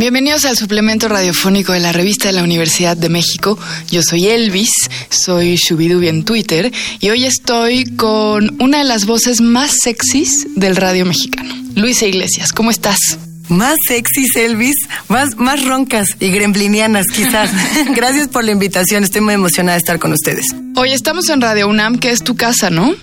Bienvenidos al suplemento radiofónico de la revista de la Universidad de México. Yo soy Elvis, soy Shubidubi en Twitter y hoy estoy con una de las voces más sexys del radio mexicano. Luisa Iglesias, ¿cómo estás? Más sexys, Elvis, más, más roncas y gremlinianas, quizás. Gracias por la invitación, estoy muy emocionada de estar con ustedes. Hoy estamos en Radio UNAM, que es tu casa, ¿no?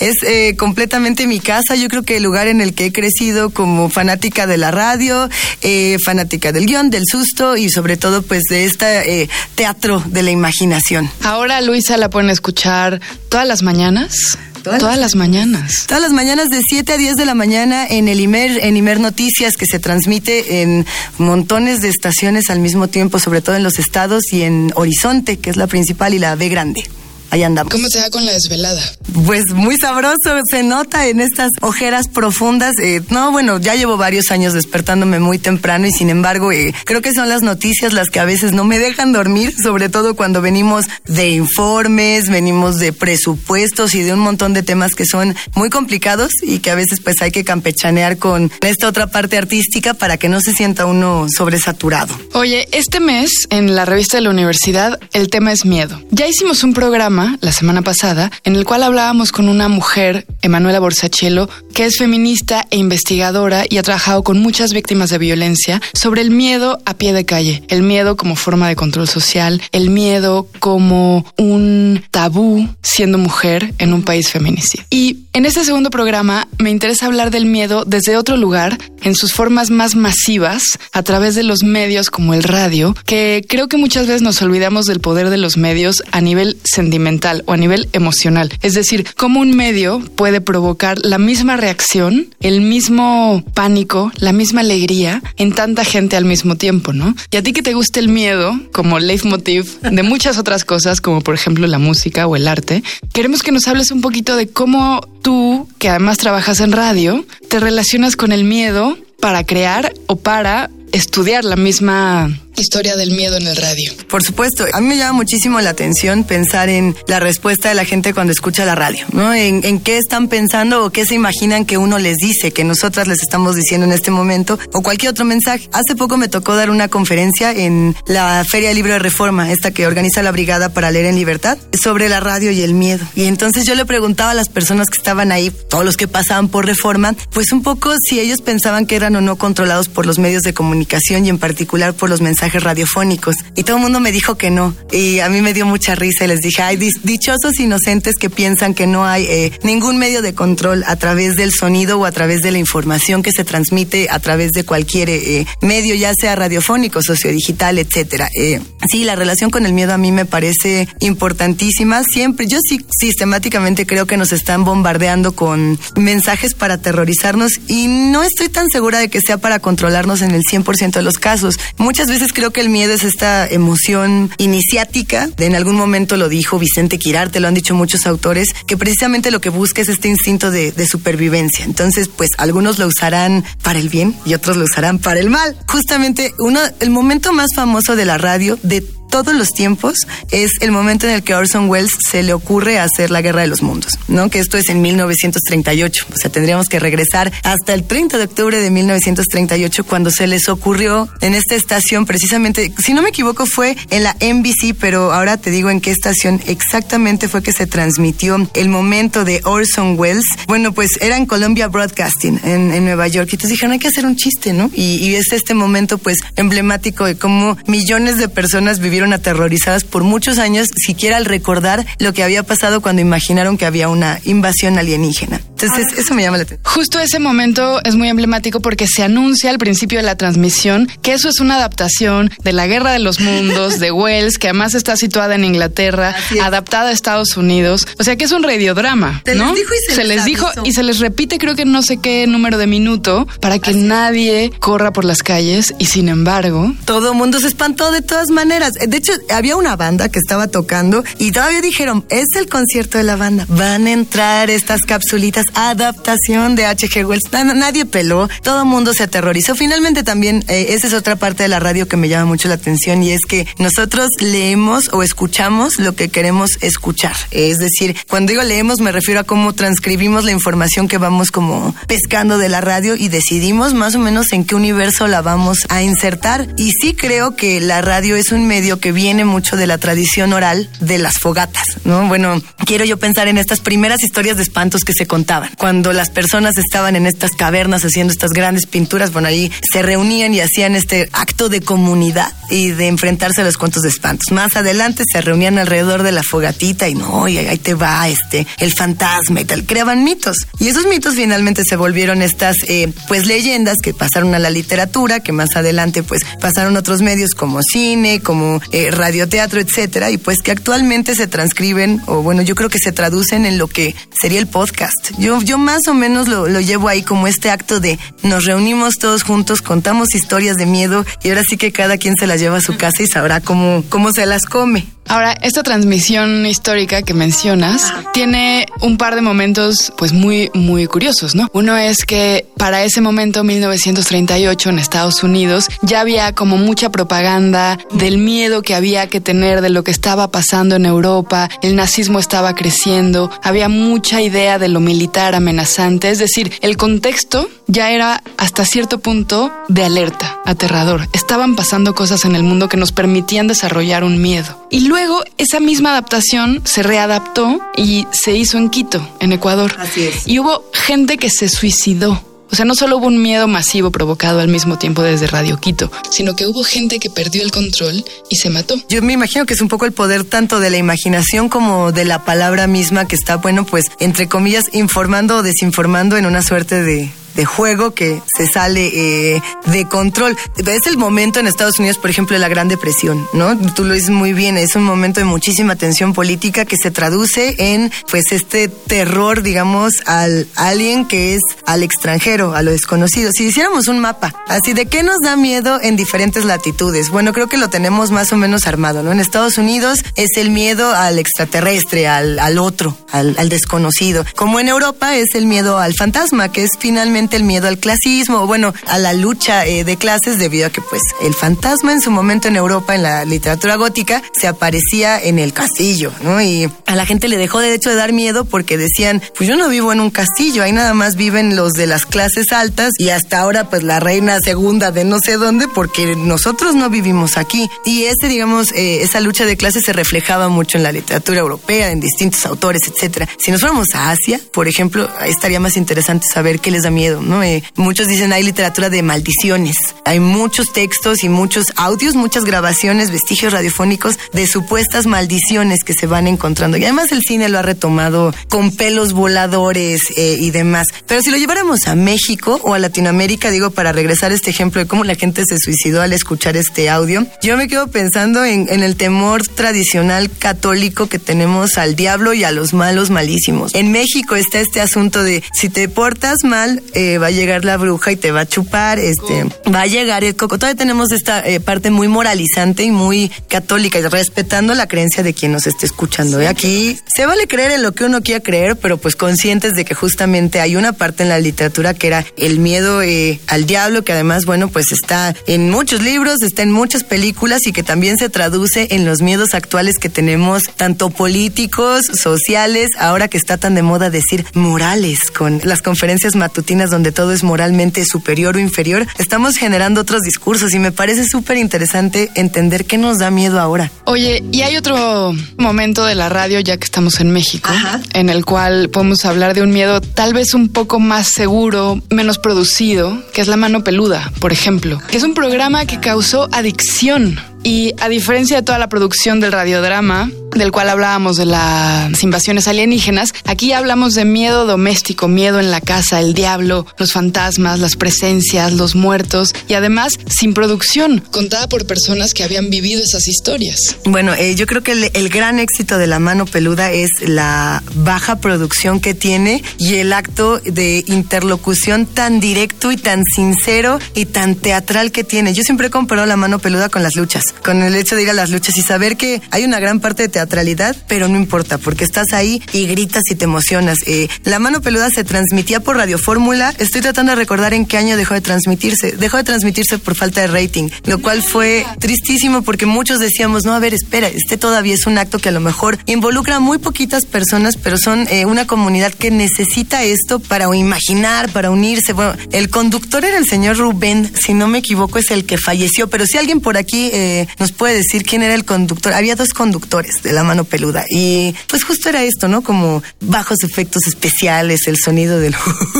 Es eh, completamente mi casa, yo creo que el lugar en el que he crecido como fanática de la radio, eh, fanática del guion, del susto y sobre todo pues de este teatro de la imaginación. Ahora Luisa la pueden escuchar todas las mañanas. Todas, las, mañanas. Todas las mañanas de 7 a 10 de la mañana en el IMER, en IMER Noticias, que se transmite en montones de estaciones al mismo tiempo, sobre todo en los estados y en Horizonte, que es la principal, y la B grande ahí andamos. ¿Cómo te da con la desvelada? Pues muy sabroso, se nota en estas ojeras profundas. Eh, no, bueno, ya llevo varios años despertándome muy temprano y sin embargo eh, creo que son las noticias las que a veces no me dejan dormir, sobre todo cuando venimos de informes, venimos de presupuestos y de un montón de temas que son muy complicados y que a veces pues hay que campechanear con esta otra parte artística para que no se sienta uno sobresaturado. Oye, este mes en la revista de la universidad el tema es miedo. Ya hicimos un programa la semana pasada en el cual hablábamos con una mujer, Emanuela Borsachelo, que es feminista e investigadora y ha trabajado con muchas víctimas de violencia sobre el miedo a pie de calle, el miedo como forma de control social, el miedo como un tabú siendo mujer en un país feminista. Y en este segundo programa me interesa hablar del miedo desde otro lugar, en sus formas más masivas, a través de los medios como el radio, que creo que muchas veces nos olvidamos del poder de los medios a nivel sentimental o a nivel emocional. Es decir, cómo un medio puede provocar la misma reacción, el mismo pánico, la misma alegría en tanta gente al mismo tiempo, ¿no? Y a ti que te gusta el miedo como leitmotiv de muchas otras cosas, como por ejemplo la música o el arte, queremos que nos hables un poquito de cómo tú, que además trabajas en radio, te relacionas con el miedo para crear o para estudiar la misma historia del miedo en el radio. Por supuesto, a mí me llama muchísimo la atención pensar en la respuesta de la gente cuando escucha la radio, ¿no? En, en, qué están pensando o qué se imaginan que uno les dice, que nosotras les estamos diciendo en este momento, o cualquier otro mensaje. Hace poco me tocó dar una conferencia en la Feria de Libro de Reforma, esta que organiza la Brigada para Leer en Libertad, sobre la radio y el miedo. Y entonces yo le preguntaba a las personas que estaban ahí, todos los que pasaban por Reforma, pues un poco si ellos pensaban que eran o no controlados por los medios de comunicación y en particular por los mensajes radiofónicos. Y todo el mundo me dijo que no. Y a mí me dio mucha risa y les dije, ay, dichosos inocentes que piensan que no hay eh, ningún medio de control a través del sonido o a través de la información que se transmite a través de cualquier eh, medio, ya sea radiofónico, sociodigital, etcétera. Eh, sí, la relación con el miedo a mí me parece importantísima. Siempre, yo sí sistemáticamente creo que nos están bombardeando con mensajes para aterrorizarnos y no estoy tan segura de que sea para controlarnos en el 100% de los casos. Muchas veces creo que el miedo es esta emoción iniciática. En algún momento lo dijo Vicente Quirarte, lo han dicho muchos autores, que precisamente lo que busca es este instinto de, de supervivencia. Entonces, pues algunos lo usarán para el bien y otros lo usarán para el mal. Justamente uno, el momento más famoso de la radio, de todos los tiempos es el momento en el que Orson Welles se le ocurre hacer la Guerra de los Mundos, ¿no? Que esto es en 1938. O sea, tendríamos que regresar hasta el 30 de octubre de 1938 cuando se les ocurrió en esta estación precisamente, si no me equivoco fue en la NBC, pero ahora te digo en qué estación exactamente fue que se transmitió el momento de Orson Welles. Bueno, pues era en Columbia Broadcasting en, en Nueva York. Y entonces dijeron, hay que hacer un chiste, ¿no? Y, y es este momento pues emblemático de cómo millones de personas vivieron aterrorizadas por muchos años, siquiera al recordar lo que había pasado cuando imaginaron que había una invasión alienígena. Entonces, eso me llama la atención. Justo ese momento es muy emblemático porque se anuncia al principio de la transmisión que eso es una adaptación de la Guerra de los Mundos de Wells, que además está situada en Inglaterra, adaptada a Estados Unidos. O sea que es un radiodrama, ¿no? se, les, dijo y se les repite, creo que no sé qué número de minuto, para que nadie corra por las calles y sin embargo. Todo mundo se espantó de todas maneras De hecho, había una banda que estaba tocando y todavía dijeron, es el concierto de la banda. Van a entrar estas capsulitas, adaptación de H.G. Wells. Nadie peló, todo mundo se aterrorizó. Finalmente también, eh, esa es otra parte de la radio que me llama mucho la atención y es que nosotros leemos o escuchamos lo que queremos escuchar. Es decir, cuando digo leemos me refiero a cómo transcribimos la información que vamos como pescando de la radio y decidimos más o menos en qué universo la vamos a insertar. Y sí creo que la radio es un medio que viene mucho de la tradición oral de las fogatas, ¿no? Bueno, quiero yo pensar en estas primeras historias de espantos que se contaban. Cuando las personas estaban en estas cavernas haciendo estas grandes pinturas, bueno, ahí se reunían y hacían este acto de comunidad y de enfrentarse a los cuentos de espantos. Más adelante se reunían alrededor de la fogatita y no, y ahí te va este, el fantasma y tal. Creaban mitos. Y esos mitos finalmente se volvieron estas, eh, pues, leyendas que pasaron a la literatura, que más adelante, pues, pasaron a otros medios como cine, como eh, radioteatro, etcétera, y pues que actualmente se transcriben, o bueno, yo creo que se traducen en lo que sería el podcast. Yo, yo más o menos lo, lo llevo ahí como este acto de nos reunimos todos juntos, contamos historias de miedo y ahora sí que cada quien se las lleva a su casa y sabrá cómo, cómo se las come. Ahora, esta transmisión histórica que mencionas tiene un par de momentos pues muy muy curiosos, ¿no? Uno es que para ese momento 1938 en Estados Unidos ya había como mucha propaganda del miedo que había que tener de lo que estaba pasando en Europa, el nazismo estaba creciendo, había mucha idea de lo militar amenazante, es decir, el contexto ya era hasta cierto punto de alerta, aterrador. Estaban pasando cosas en el mundo que nos permitían desarrollar un miedo. Y luego esa misma adaptación se readaptó y se hizo en Quito, en Ecuador. Así es. Y hubo gente que se suicidó. O sea, no solo hubo un miedo masivo provocado al mismo tiempo desde Radio Quito, sino que hubo gente que perdió el control y se mató. Yo me imagino que es un poco el poder tanto de la imaginación como de la palabra misma que está, bueno, pues, entre comillas, informando o desinformando en una suerte de, de juego que se sale eh, de control. Es el momento en Estados Unidos, por ejemplo, de la Gran Depresión, ¿no? Tú lo dices muy bien, es un momento de muchísima tensión política que se traduce en, pues, este terror, digamos, al alguien que es al extranjero, a lo desconocido. Si hiciéramos un mapa, así de qué nos da miedo en diferentes latitudes, bueno, creo que lo tenemos más o menos armado, ¿no? En Estados Unidos es el miedo al extraterrestre, al, al otro, al, al desconocido. Como en Europa es el miedo al fantasma, que es finalmente el miedo al clasismo, bueno, a la lucha eh, de clases debido a que pues el fantasma en su momento en Europa, en la literatura gótica, se aparecía en el castillo, ¿no? Y a la gente le dejó de hecho de dar miedo porque decían, pues yo no vivo en un castillo, ahí nada más viven los de las clases altas y hasta ahora pues la reina segunda de no sé dónde porque nosotros no vivimos aquí. Y ese, digamos, eh, esa lucha de clases se reflejaba mucho en la literatura europea, en distintos autores, etcétera. Si nos fuéramos a Asia, por ejemplo, ahí estaría más interesante saber qué les da miedo Eh, muchos dicen hay literatura de maldiciones. Hay muchos textos y muchos audios, muchas grabaciones, vestigios radiofónicos de supuestas maldiciones que se van encontrando. Y además el cine lo ha retomado con pelos voladores eh, y demás. Pero si lo lleváramos a México o a Latinoamérica, digo, para regresar a este ejemplo de cómo la gente se suicidó al escuchar este audio, yo me quedo pensando en, el temor tradicional católico que tenemos al diablo y a los malos malísimos. En México está este asunto de si te portas mal, va a llegar la bruja y te va a chupar, este, va a llegar el coco. Todavía tenemos esta eh, parte muy moralizante y muy católica y respetando la creencia de quien nos esté escuchando. ¿eh? Aquí se vale creer en lo que uno quiera creer, pero pues conscientes de que justamente hay una parte en la literatura que era el miedo eh, al diablo, que además, bueno, pues está en muchos libros, está en muchas películas y que también se traduce en los miedos actuales que tenemos, tanto políticos, sociales, ahora que está tan de moda decir morales, con las conferencias matutinas donde todo es moralmente superior o inferior, estamos generando otros discursos y me parece súper interesante entender qué nos da miedo ahora. Oye, y hay otro momento de la radio, ya que estamos en México, Ajá. en el cual podemos hablar de un miedo tal vez un poco más seguro, menos producido, que es La Mano Peluda, por ejemplo, que es un programa que causó adicción. Y a diferencia de toda la producción del radiodrama, del cual hablábamos de las invasiones alienígenas, aquí hablamos de miedo doméstico, miedo en la casa, el diablo, los fantasmas, las presencias, los muertos y además sin producción, contada por personas que habían vivido esas historias. Bueno, eh, yo creo que el, gran éxito de la mano peluda es la baja producción que tiene y el acto de interlocución tan directo y tan sincero y tan teatral que tiene. Yo siempre he comparado la mano peluda con las luchas, con el hecho de ir a las luchas y saber que hay una gran parte de teatralidad, pero no importa, porque estás ahí y gritas y te emocionas. Eh, la mano peluda se transmitía por Radio Fórmula. Estoy tratando de recordar en qué año dejó de transmitirse. Dejó de transmitirse por falta de rating, lo cual fue tristísimo porque muchos decíamos, no, a ver, espera, este todavía es un acto que a lo mejor involucra a muy poquitas personas, pero son eh, una comunidad que necesita esto para imaginar, para unirse. Bueno, el conductor era el señor Rubén, si no me equivoco, es el que falleció, pero si alguien por aquí eh, nos puede decir quién era el conductor, había dos conductores la mano peluda. Y pues justo era esto, ¿no? Como bajos efectos especiales, el sonido del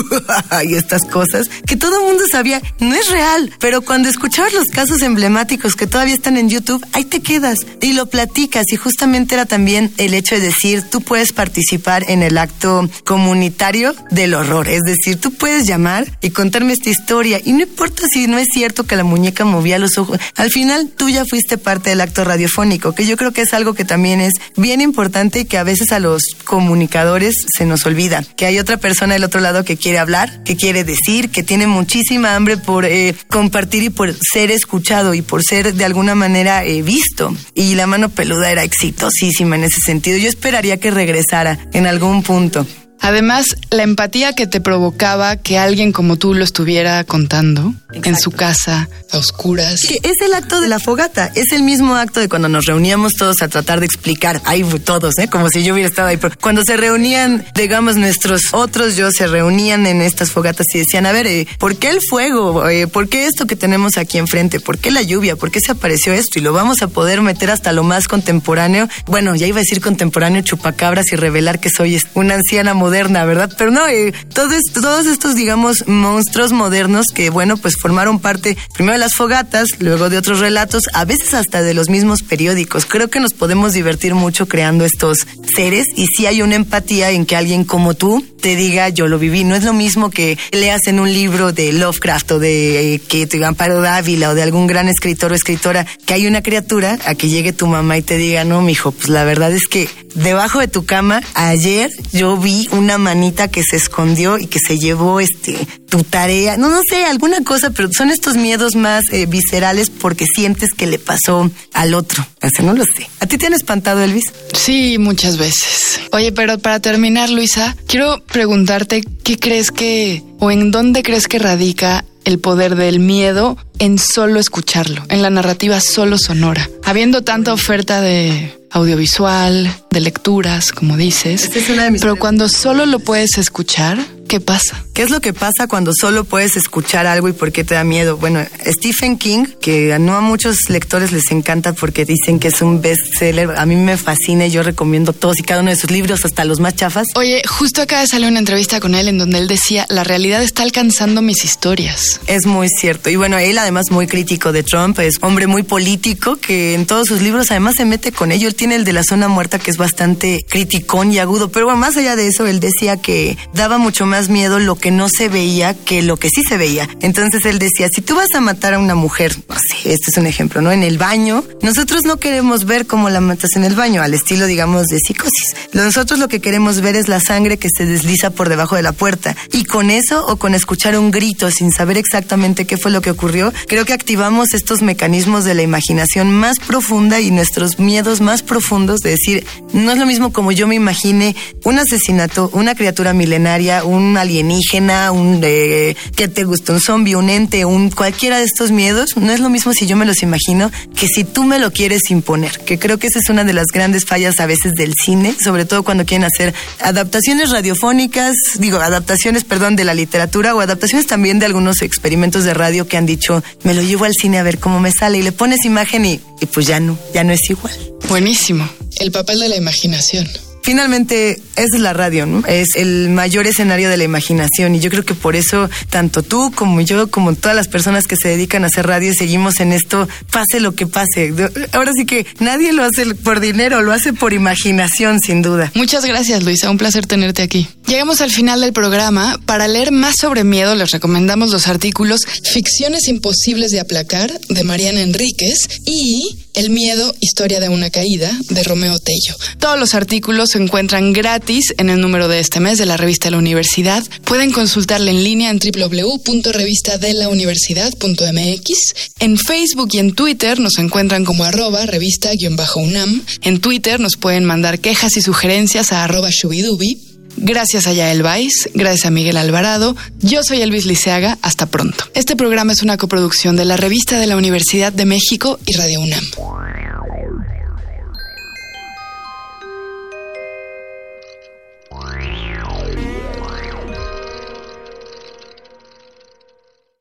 y estas cosas que todo el mundo sabía, no es real, pero cuando escuchabas los casos emblemáticos que todavía están en YouTube, ahí te quedas y lo platicas. Y justamente era también el hecho de decir, tú puedes participar en el acto comunitario del horror, es decir, tú puedes llamar y contarme esta historia. Y no importa si no es cierto que la muñeca movía los ojos, al final tú ya fuiste parte del acto radiofónico, que yo creo que es algo que también es bien importante que a veces a los comunicadores se nos olvida, que hay otra persona del otro lado que quiere hablar, que quiere decir, que tiene muchísima hambre por eh, compartir y por ser escuchado y por ser de alguna manera eh, visto. Y la mano peluda era exitosísima en ese sentido. Yo esperaría que regresara en algún punto. Además, la empatía que te provocaba que alguien como tú lo estuviera contando en su casa, a oscuras. Que es el acto de la fogata, es el mismo acto de cuando nos reuníamos todos a tratar de explicar, ahí todos, ¿eh? como si yo hubiera estado ahí, pero cuando se reunían, digamos, nuestros otros yo se reunían en estas fogatas y decían, a ver, eh, ¿por qué el fuego? Eh, ¿Por qué esto que tenemos aquí enfrente? ¿Por qué la lluvia? ¿Por qué se apareció esto? Y lo vamos a poder meter hasta lo más contemporáneo. Bueno, ya iba a decir contemporáneo chupacabras y revelar que soy una anciana moderna, ¿verdad? Pero no, eh, todos, todos estos, digamos, monstruos modernos que, bueno, pues formaron parte primero de las fogatas, luego de otros relatos, a veces hasta de los mismos periódicos. Creo que nos podemos divertir mucho creando estos seres y si hay una empatía en que alguien como tú te diga yo lo viví. No es lo mismo que leas en un libro de Lovecraft o de eh, que te Amparo Dávila o de algún gran escritor o escritora que hay una criatura a que llegue tu mamá y te diga, no, mijo, pues la verdad es que debajo de tu cama ayer yo vi una manita que se escondió y que se llevó este tu tarea, no, no sé, alguna cosa, pero son estos miedos más eh, viscerales porque sientes que le pasó al otro. O sea, no lo sé. ¿A ti te han espantado, Elvis? Sí, muchas veces. Oye, pero para terminar, Luisa, quiero preguntarte qué crees que o en dónde crees que radica el poder del miedo en solo escucharlo, en la narrativa solo sonora. Habiendo tanta oferta de audiovisual, de lecturas, como dices, Esta es una de mis pero cuando solo lo puedes escuchar, ¿qué pasa? ¿Qué es lo que pasa cuando solo puedes escuchar algo y por qué te da miedo? Bueno, Stephen King, que no a muchos lectores les encanta porque dicen que es un bestseller, a mí me fascina y yo recomiendo todos y cada uno de sus libros, hasta los más chafas. Oye, justo de salir una entrevista con él en donde él decía, la realidad está alcanzando mis historias. Es muy cierto. Y bueno, él además muy crítico de Trump, es hombre muy político que en todos sus libros además se mete con ello. Él tiene el de la zona muerta que es bastante criticón y agudo. Pero bueno, más allá de eso, él decía que daba mucho más miedo lo que no se veía que lo que sí se veía. Entonces él decía, si tú vas a matar a una mujer, no sé, este es un ejemplo, ¿no? En el baño, nosotros no queremos ver cómo la matas en el baño, al estilo, digamos, de psicosis. Nosotros lo que queremos ver es la sangre que se desliza por debajo de la puerta. Y con eso o con escuchar un grito sin saber exactamente qué fue lo que ocurrió, creo que activamos estos mecanismos de la imaginación más profunda y nuestros miedos más profundos de decir, no es lo mismo como yo me imagine un asesinato, una criatura milenaria, un alienígena, un de que te gusta un zombie, un ente, un cualquiera de estos miedos, no es lo mismo si yo me los imagino que si tú me lo quieres imponer, que creo que esa es una de las grandes fallas a veces del cine, sobre todo cuando quieren hacer adaptaciones radiofónicas, digo, adaptaciones, perdón, de la literatura o adaptaciones también de algunos experimentos de radio que han dicho, me lo llevo al cine a ver cómo me sale y le pones imagen y, y pues ya no, ya no es igual. Buenísimo. El papel de la imaginación. Finalmente es la radio, ¿no? Es el mayor escenario de la imaginación y yo creo que por eso tanto tú como yo, como todas las personas que se dedican a hacer radio, seguimos en esto, pase lo que pase. Ahora sí que nadie lo hace por dinero, lo hace por imaginación, sin duda. Muchas gracias, Luisa. Un placer tenerte aquí. Llegamos al final del programa. Para leer más sobre miedo, les recomendamos los artículos Ficciones imposibles de aplacar de Mariana Enríquez y El miedo, historia de una caída de Romeo Tello. Todos los artículos se encuentran gratis en el número de este mes de la revista la universidad. Pueden consultarla en línea en www.revistadelauniversidad.mx. En Facebook y en Twitter nos encuentran como arroba revista-unam. En Twitter nos pueden mandar quejas y sugerencias a arroba shubidubi. Gracias a Yael Vais, gracias a Miguel Alvarado. Yo soy Elvis Liceaga. Hasta pronto. Este programa es una coproducción de la Revista de la Universidad de México y Radio UNAM.